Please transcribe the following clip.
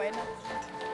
Weihnachten.